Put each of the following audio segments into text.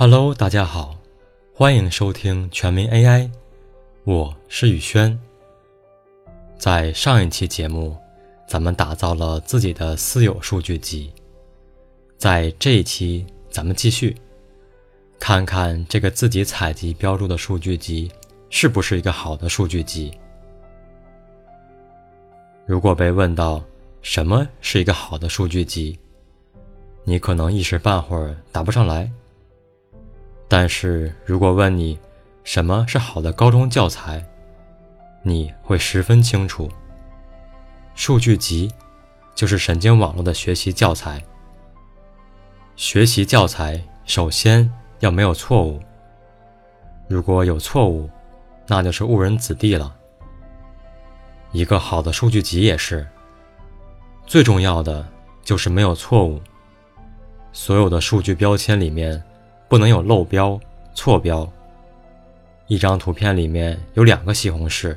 Hello，大家好，欢迎收听全民 AI，我是宇轩。在上一期节目，咱们打造了自己的私有数据集，在这一期，咱们继续看看这个自己采集标注的数据集是不是一个好的数据集。如果被问到什么是一个好的数据集，你可能一时半会儿答不上来。但是如果问你什么是好的高中教材，你会十分清楚。数据集就是神经网络的学习教材。学习教材首先要没有错误，如果有错误，那就是误人子弟了。一个好的数据集也是，最重要的就是没有错误。所有的数据标签里面。不能有漏标、错标。一张图片里面有两个西红柿，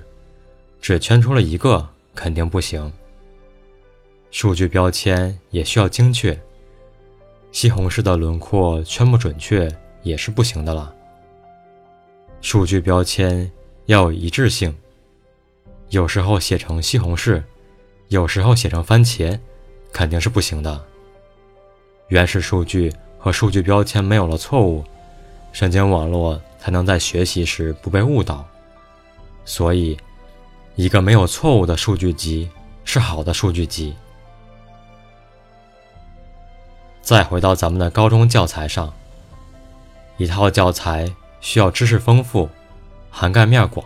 只圈出了一个肯定不行。数据标签也需要精确，西红柿的轮廓圈不准确也是不行的了。数据标签要有一致性，有时候写成西红柿，有时候写成番茄，肯定是不行的。原始数据。和数据标签没有了错误，神经网络才能在学习时不被误导。所以，一个没有错误的数据集是好的数据集。再回到咱们的高中教材上，一套教材需要知识丰富，涵盖面广。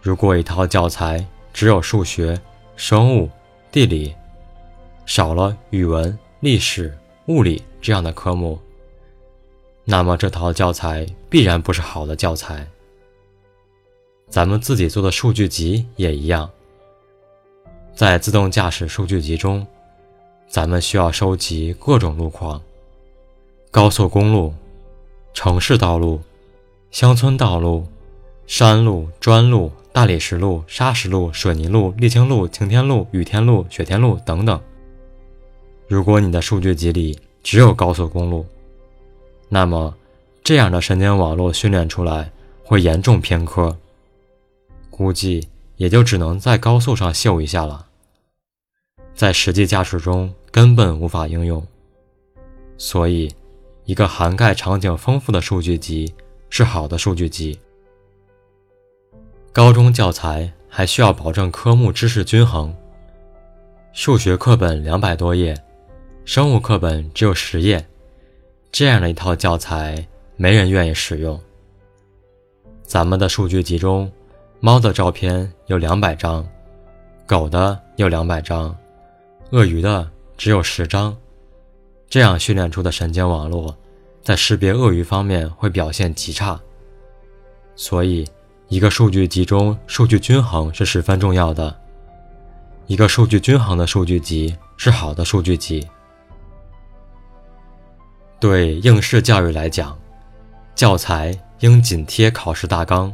如果一套教材只有数学、生物、地理，少了语文、历史。物理这样的科目，那么这套教材必然不是好的教材。咱们自己做的数据集也一样，在自动驾驶数据集中，咱们需要收集各种路况：高速公路、城市道路、乡村道路、山路、砖路、大理石路、砂石路、水泥路、沥青路、晴天路、雨天路、雪天路等等。如果你的数据集里只有高速公路，那么这样的神经网络训练出来会严重偏科，估计也就只能在高速上秀一下了，在实际驾驶中根本无法应用。所以，一个涵盖场景丰富的数据集是好的数据集。高中教材还需要保证科目知识均衡，数学课本两百多页。生物课本只有十页，这样的一套教材没人愿意使用。咱们的数据集中，猫的照片有两百张，狗的有两百张，鳄鱼的只有十张。这样训练出的神经网络，在识别鳄鱼方面会表现极差。所以，一个数据集中数据均衡是十分重要的。一个数据均衡的数据集是好的数据集。对应试教育来讲，教材应紧贴考试大纲，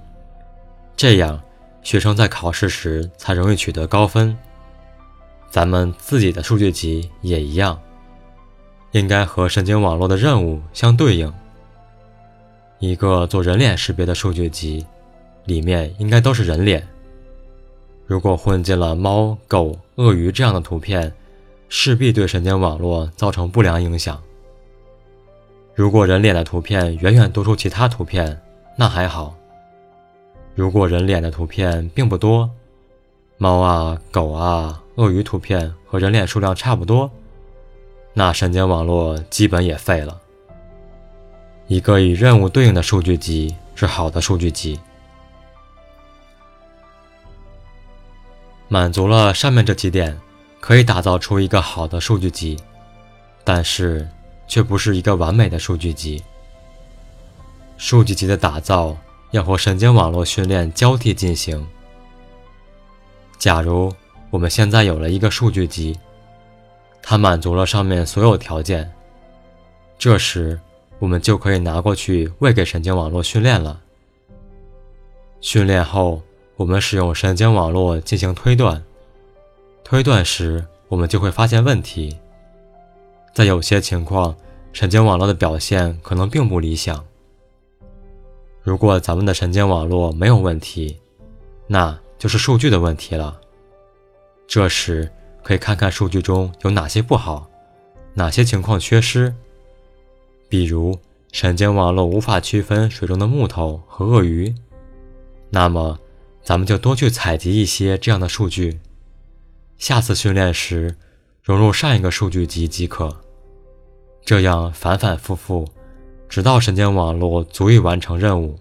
这样学生在考试时才容易取得高分。咱们自己的数据集也一样，应该和神经网络的任务相对应。一个做人脸识别的数据集，里面应该都是人脸。如果混进了猫、狗、鳄鱼这样的图片，势必对神经网络造成不良影响。如果人脸的图片远远多出其他图片，那还好。如果人脸的图片并不多，猫啊、狗啊、鳄鱼图片和人脸数量差不多，那神经网络基本也废了。一个与任务对应的数据集是好的数据集，满足了上面这几点，可以打造出一个好的数据集，但是。却不是一个完美的数据集。数据集的打造要和神经网络训练交替进行。假如我们现在有了一个数据集，它满足了上面所有条件，这时我们就可以拿过去喂给神经网络训练了。训练后，我们使用神经网络进行推断，推断时我们就会发现问题。在有些情况，神经网络的表现可能并不理想。如果咱们的神经网络没有问题，那就是数据的问题了。这时可以看看数据中有哪些不好，哪些情况缺失。比如神经网络无法区分水中的木头和鳄鱼，那么咱们就多去采集一些这样的数据，下次训练时融入上一个数据集即可。这样反反复复。直到神经网络足以完成任务。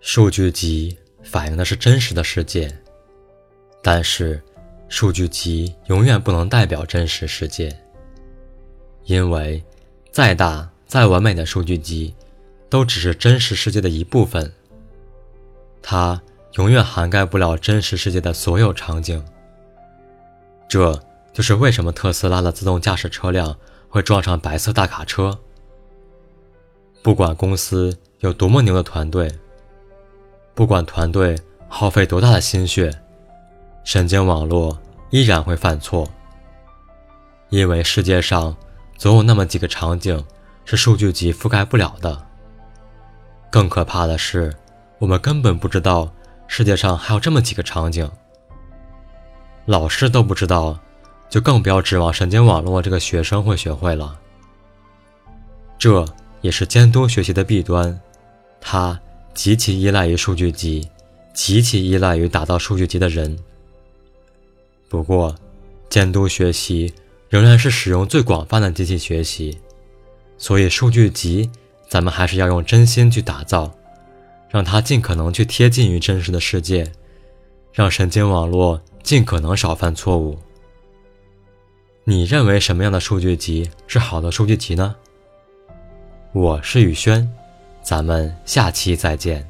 数据集反映的是真实的世界，但是数据集永远不能代表真实世界，因为再大再完美的数据集，都只是真实世界的一部分，它永远涵盖不了真实世界的所有场景。这就是为什么特斯拉的自动驾驶车辆。会撞上白色大卡车。不管公司有多么牛的团队，不管团队耗费多大的心血，神经网络依然会犯错。因为世界上总有那么几个场景是数据集覆盖不了的。更可怕的是，我们根本不知道世界上还有这么几个场景。老师都不知道。就更不要指望神经网络这个学生会学会了。这也是监督学习的弊端，它极其依赖于数据集，极其依赖于打造数据集的人。不过，监督学习仍然是使用最广泛的机器学习，所以数据集咱们还是要用真心去打造，让它尽可能去贴近于真实的世界，让神经网络尽可能少犯错误。你认为什么样的数据集是好的数据集呢？我是宇轩，咱们下期再见。